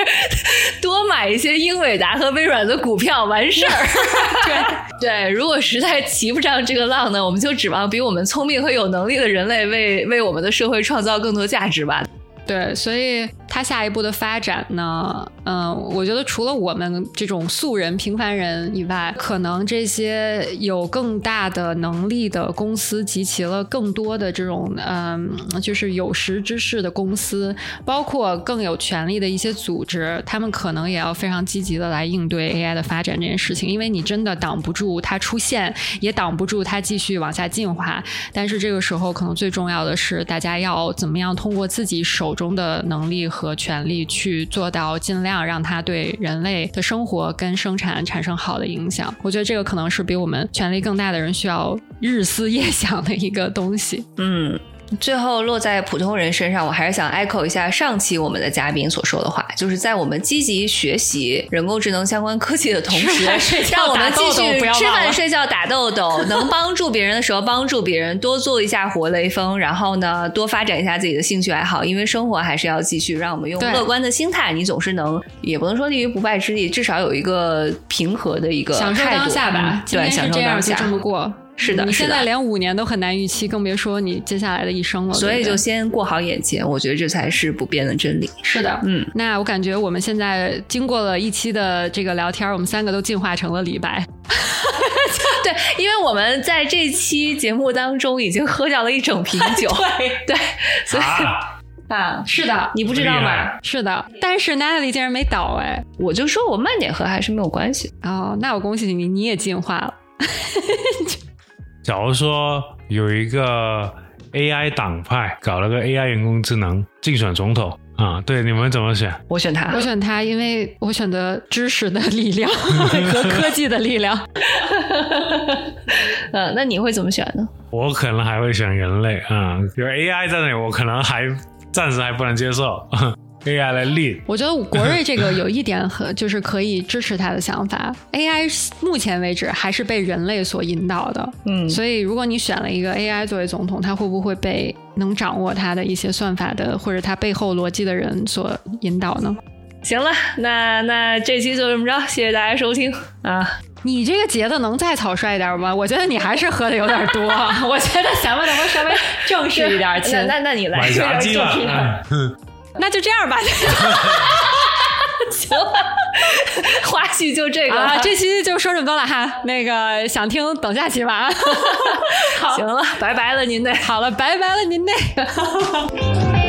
多买一些英伟达和微软的股票，完事儿。对对，如果实在骑不上这个。浪呢？我们就指望比我们聪明和有能力的人类为为我们的社会创造更多价值吧。对，所以。它下一步的发展呢？嗯，我觉得除了我们这种素人、平凡人以外，可能这些有更大的能力的公司，集齐了更多的这种嗯，就是有识之士的公司，包括更有权力的一些组织，他们可能也要非常积极的来应对 AI 的发展这件事情。因为你真的挡不住它出现，也挡不住它继续往下进化。但是这个时候，可能最重要的是，大家要怎么样通过自己手中的能力。和和权力去做到尽量让它对人类的生活跟生产产生好的影响，我觉得这个可能是比我们权力更大的人需要日思夜想的一个东西。嗯。最后落在普通人身上，我还是想 echo 一下上期我们的嘉宾所说的话，就是在我们积极学习人工智能相关科技的同时，让我们继续吃饭、睡觉、打豆豆，能帮助别人的时候帮助别人，多做一下活雷锋，然后呢，多发展一下自己的兴趣爱好，因为生活还是要继续。让我们用乐观的心态，你总是能，也不能说立于不败之地，至少有一个平和的一个享受当下吧。对，享受当下，就这么过。是的，你现在连五年都很难预期，更别说你接下来的一生了。所以就先过好眼前，我觉得这才是不变的真理。是的，嗯，那我感觉我们现在经过了一期的这个聊天，我们三个都进化成了李白。对，因为我们在这期节目当中已经喝掉了一整瓶酒。对对，所以 啊，是的，你不知道吗？是的，但是 Natalie 竟然没倒哎。我就说我慢点喝还是没有关系。哦，那我恭喜你，你也进化了。假如说有一个 AI 党派搞了个 AI 人工智能竞选总统啊，对，你们怎么选？我选他我，选他，因为我选择知识的力量 和科技的力量。嗯，那你会怎么选呢？我可能还会选人类啊、有 AI 在那里，我可能还暂时还不能接受 AI 来 lead。我觉得国瑞这个有一点和就是可以支持他的想法。AI 目前为止还是被人类所引导的，嗯所以如果你选了一个 AI 作为总统，他会不会被能掌握他的一些算法的或者他背后逻辑的人所引导呢？行了，那那这期就这么着，谢谢大家收听啊。你这个节奏能再草率一点吗？我觉得你还是喝的有点多，我觉得咱们能不能稍微正式一点？亲那那那你来，买炸鸡吧，正式的嗯 那就这样吧。行了，花絮就这个啊，这期就说这么多了哈。那个想听等下期吧。好，行了，拜拜了您那。好了，拜拜了您那个。